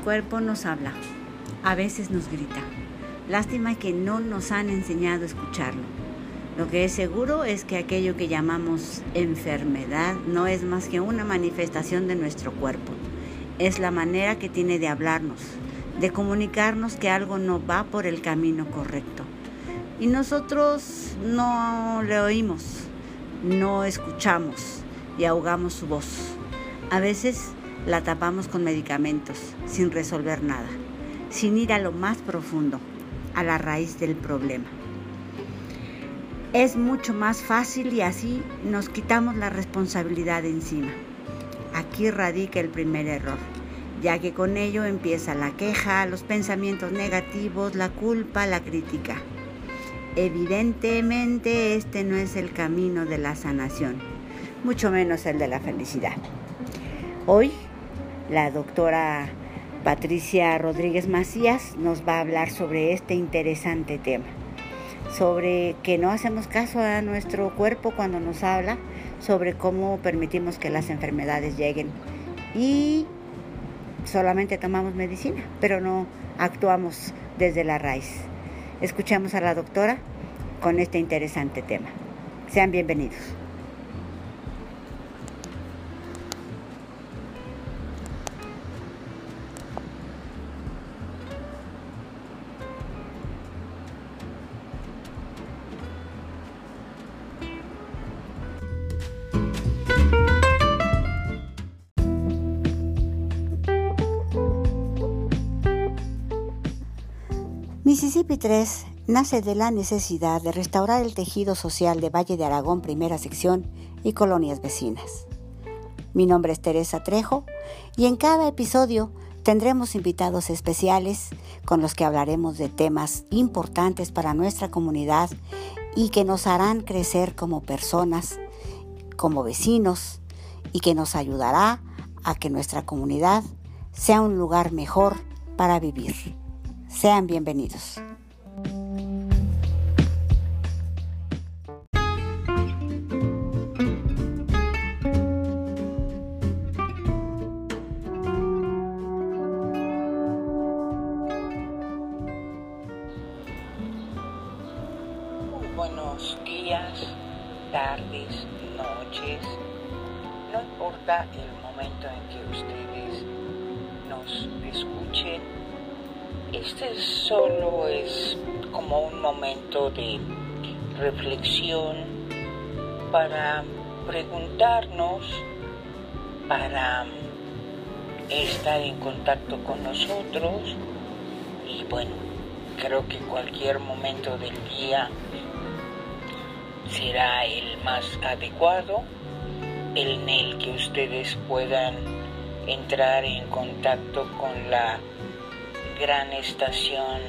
cuerpo nos habla, a veces nos grita. Lástima que no nos han enseñado a escucharlo. Lo que es seguro es que aquello que llamamos enfermedad no es más que una manifestación de nuestro cuerpo. Es la manera que tiene de hablarnos, de comunicarnos que algo no va por el camino correcto. Y nosotros no le oímos, no escuchamos y ahogamos su voz. A veces la tapamos con medicamentos sin resolver nada, sin ir a lo más profundo, a la raíz del problema. Es mucho más fácil y así nos quitamos la responsabilidad de encima. Aquí radica el primer error ya que con ello empieza la queja, los pensamientos negativos, la culpa, la crítica. Evidentemente este no es el camino de la sanación, mucho menos el de la felicidad. Hoy la doctora Patricia Rodríguez Macías nos va a hablar sobre este interesante tema, sobre que no hacemos caso a nuestro cuerpo cuando nos habla, sobre cómo permitimos que las enfermedades lleguen y solamente tomamos medicina, pero no actuamos desde la raíz. Escuchamos a la doctora con este interesante tema. Sean bienvenidos. Mississippi 3 nace de la necesidad de restaurar el tejido social de Valle de Aragón, primera sección y colonias vecinas. Mi nombre es Teresa Trejo y en cada episodio tendremos invitados especiales con los que hablaremos de temas importantes para nuestra comunidad y que nos harán crecer como personas, como vecinos y que nos ayudará a que nuestra comunidad sea un lugar mejor para vivir. Sean bienvenidos. Buenos días, tardes, noches. No importa el momento en que ustedes nos escuchen este solo es como un momento de reflexión para preguntarnos, para estar en contacto con nosotros. Y bueno, creo que cualquier momento del día será el más adecuado, en el que ustedes puedan entrar en contacto con la gran estación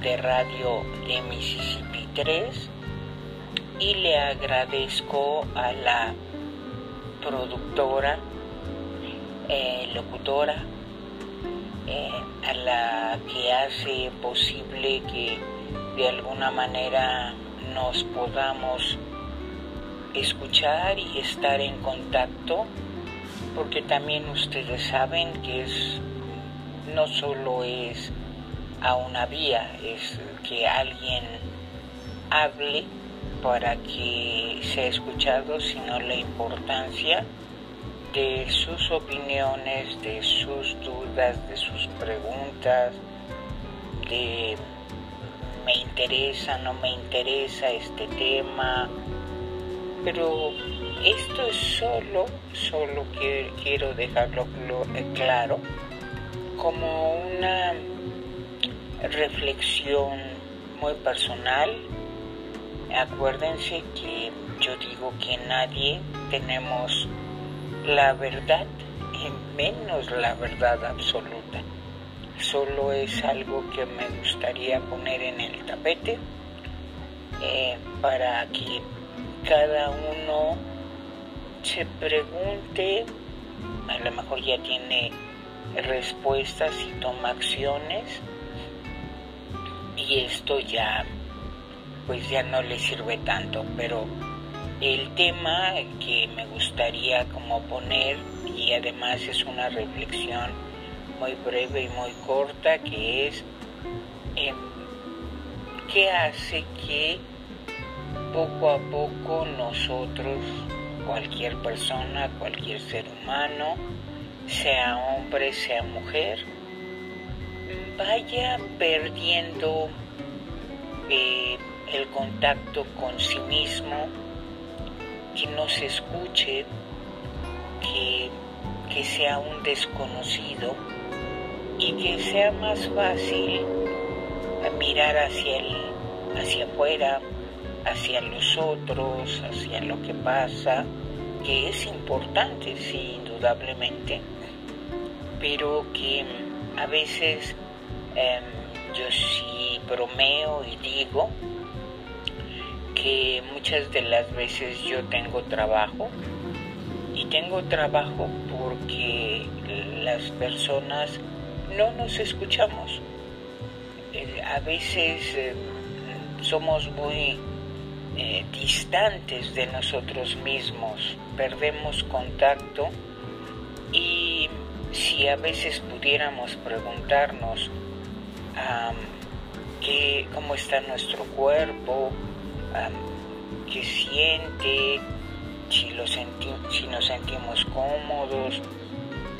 de radio de Mississippi 3 y le agradezco a la productora, eh, locutora, eh, a la que hace posible que de alguna manera nos podamos escuchar y estar en contacto, porque también ustedes saben que es no solo es a una vía, es que alguien hable para que sea escuchado, sino la importancia de sus opiniones, de sus dudas, de sus preguntas, de me interesa, no me interesa este tema, pero esto es solo, solo quiero dejarlo claro como una reflexión muy personal. Acuérdense que yo digo que nadie tenemos la verdad y menos la verdad absoluta. Solo es algo que me gustaría poner en el tapete eh, para que cada uno se pregunte, a lo mejor ya tiene respuestas y toma acciones. Y esto ya pues ya no le sirve tanto pero el tema que me gustaría como poner y además es una reflexión muy breve y muy corta, que es em, qué hace que poco a poco nosotros, cualquier persona, cualquier ser humano, sea hombre, sea mujer, vaya perdiendo eh, el contacto con sí mismo, que no se escuche, que, que sea un desconocido y que sea más fácil mirar hacia, el, hacia afuera, hacia los otros, hacia lo que pasa, que es importante, sí, indudablemente, pero que a veces em, yo sí bromeo y digo que muchas de las veces yo tengo trabajo y tengo trabajo porque las personas no nos escuchamos. A veces em, somos muy eh, distantes de nosotros mismos, perdemos contacto si a veces pudiéramos preguntarnos qué, cómo está nuestro cuerpo, qué siente, si, lo si nos sentimos cómodos,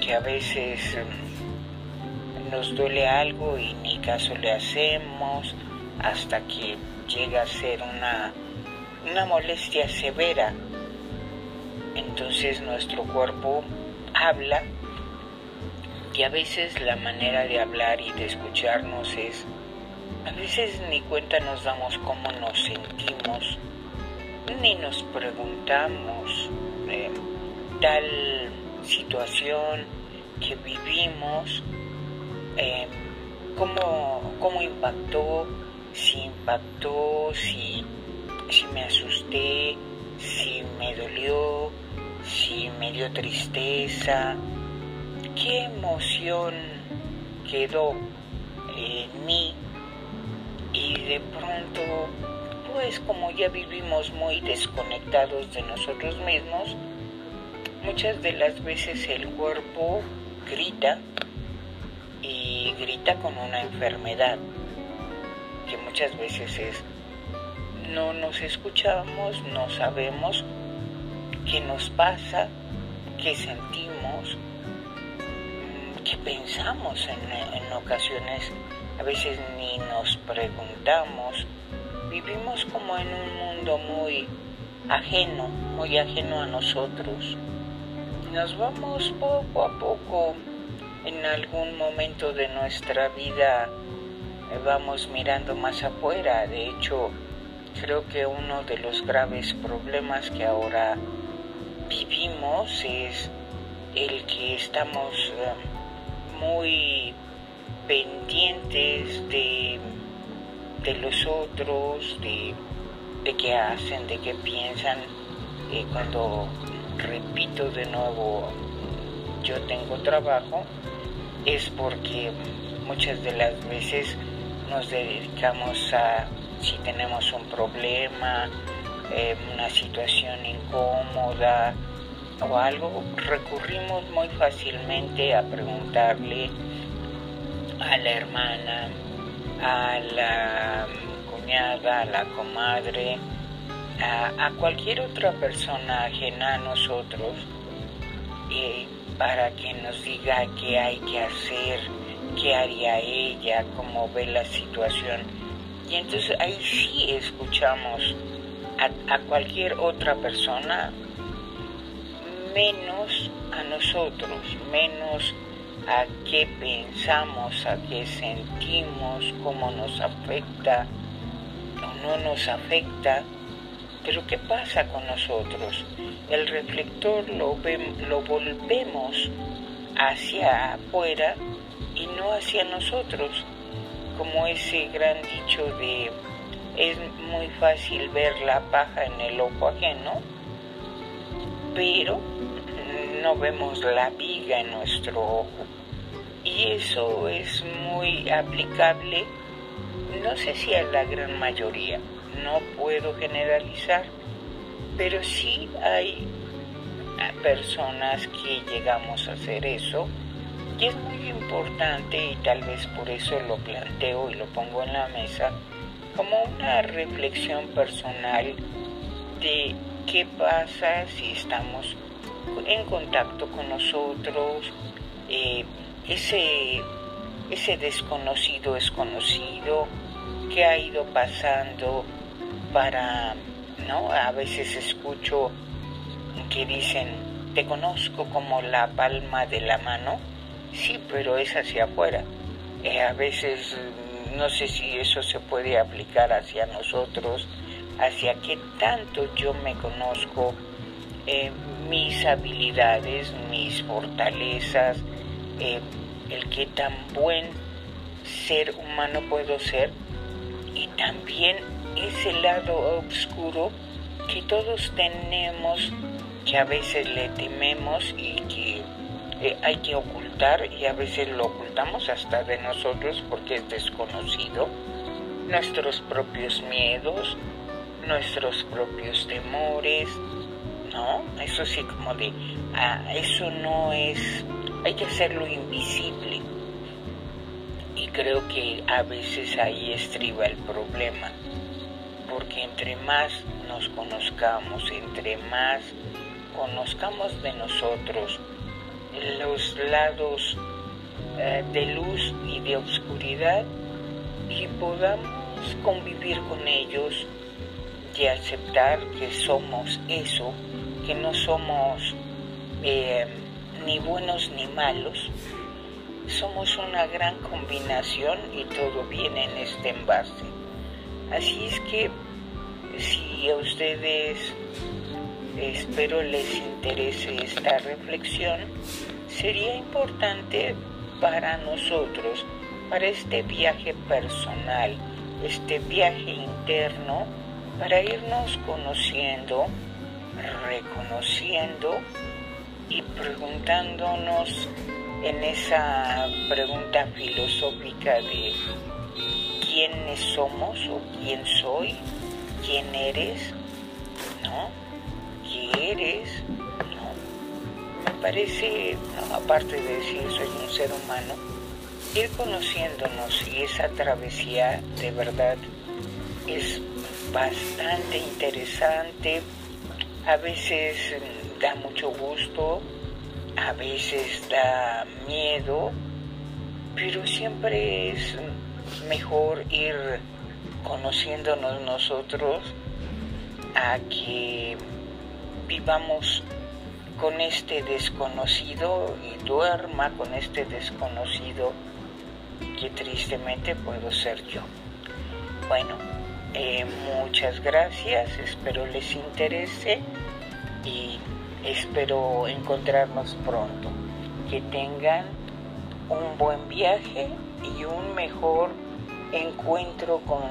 que a veces em, nos duele algo y ni caso le hacemos hasta que llega a ser una una molestia severa. Entonces nuestro cuerpo habla y a veces la manera de hablar y de escucharnos es, a veces ni cuenta nos damos cómo nos sentimos, ni nos preguntamos eh, tal situación que vivimos, eh, cómo, cómo impactó, si impactó, si si me asusté, si me dolió, si me dio tristeza, qué emoción quedó en mí y de pronto, pues como ya vivimos muy desconectados de nosotros mismos, muchas de las veces el cuerpo grita y grita con una enfermedad que muchas veces es no nos escuchamos, no sabemos qué nos pasa, qué sentimos, pensamos en, ocasiones, a veces ni nos preguntamos. Vivimos como en un mundo muy ajeno, muy ajeno a nosotros. Nos vamos poco a poco en algún momento de nuestra vida eh, vamos mirando más afuera. De hecho, Creo que uno de los graves problemas que ahora vivimos es el que estamos um, muy pendientes de, de los otros, de, de qué hacen, de qué piensan. Y cuando repito de nuevo, yo tengo trabajo, es porque muchas de las veces nos dedicamos a si tenemos un problema, eh, una situación incómoda o algo, recurrimos muy fácilmente a preguntarle a la hermana, a la cuñada, a la comadre, a, cualquier otra persona ajena a nosotros para que nos diga qué hay que hacer, qué haría ella, cómo ve la situación. Y entonces ahí sí escuchamos a, cualquier otra persona, menos a nosotros, menos a qué pensamos, a qué sentimos, cómo nos afecta o no nos afecta. Pero ¿qué pasa con nosotros? El reflector lo, lo volvemos hacia afuera y no hacia nosotros como ese gran dicho de es muy fácil ver la paja en el ojo ajeno, pero no vemos la viga en nuestro ojo. Y eso es muy aplicable, no sé si a la gran mayoría, no puedo generalizar, pero sí hay personas que llegamos a hacer eso Y es muy importante y tal vez por eso lo planteo y lo pongo en la mesa como una reflexión personal de qué pasa si estamos en contacto con nosotros, eh, ese, ese desconocido es conocido, qué ha ido pasando para, ¿no? A veces escucho que dicen, te conozco como la palma de la mano, sí, pero es hacia afuera. Eh, a veces no sé si eso se puede aplicar hacia nosotros, hacia qué tanto yo me conozco, eh, mis habilidades, mis fortalezas, eh, el qué tan buen ser humano puedo ser. Y también ese lado oscuro que todos tenemos, que a veces le tememos y que eh, hay que ocultar y a veces lo ocultamos hasta de nosotros porque es desconocido, nuestros propios miedos, nuestros propios temores, ¿no? Eso sí como de, ah, eso no es, hay que hacerlo invisible. Y creo que a veces ahí estriba el problema, porque entre más nos conozcamos, entre más conozcamos de nosotros los lados eh, de luz y de oscuridad y podamos convivir con ellos y aceptar que somos eso, que no somos eh, ni buenos ni malos, somos una gran combinación y todo viene en este envase. Así es que si a ustedes espero les interese esta reflexión, sería importante para nosotros, para este viaje personal, este viaje interno, para irnos conociendo, reconociendo y preguntándonos en esa pregunta filosófica de quiénes somos o quién soy, quién eres, ¿no? ¿Qué eres? ¿No? Me parece, aparte de decir soy un ser humano, ir conociéndonos y esa travesía de verdad es bastante interesante, a veces da mucho gusto, a veces da miedo, pero siempre es mejor ir conociéndonos nosotros a que vivamos con este desconocido y duerma con este desconocido que tristemente puedo ser yo. Bueno, eh, muchas gracias, espero les interese y espero encontrarnos pronto. Que tengan un buen viaje y un mejor encuentro con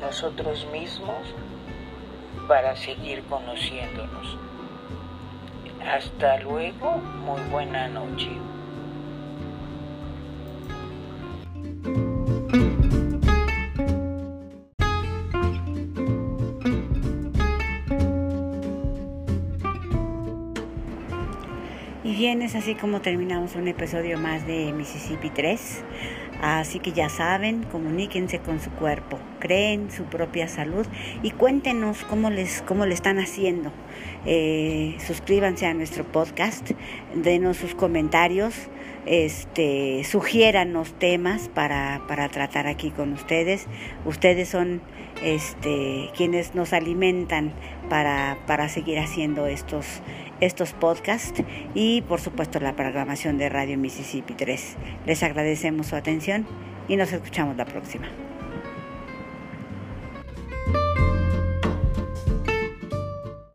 nosotros mismos para seguir conociéndonos. Hasta luego, muy buena noche. Bien, es así como terminamos un episodio más de Mississippi 3. Así que ya saben, comuníquense con su cuerpo, creen su propia salud y cuéntenos cómo les cómo le están haciendo. Eh, suscríbanse a nuestro podcast, denos sus comentarios, este, sugiéranos temas para, para tratar aquí con ustedes. Ustedes son este, quienes nos alimentan para, para seguir haciendo estos, estos podcasts y por supuesto la programación de Radio Mississippi 3. Les agradecemos su atención y nos escuchamos la próxima.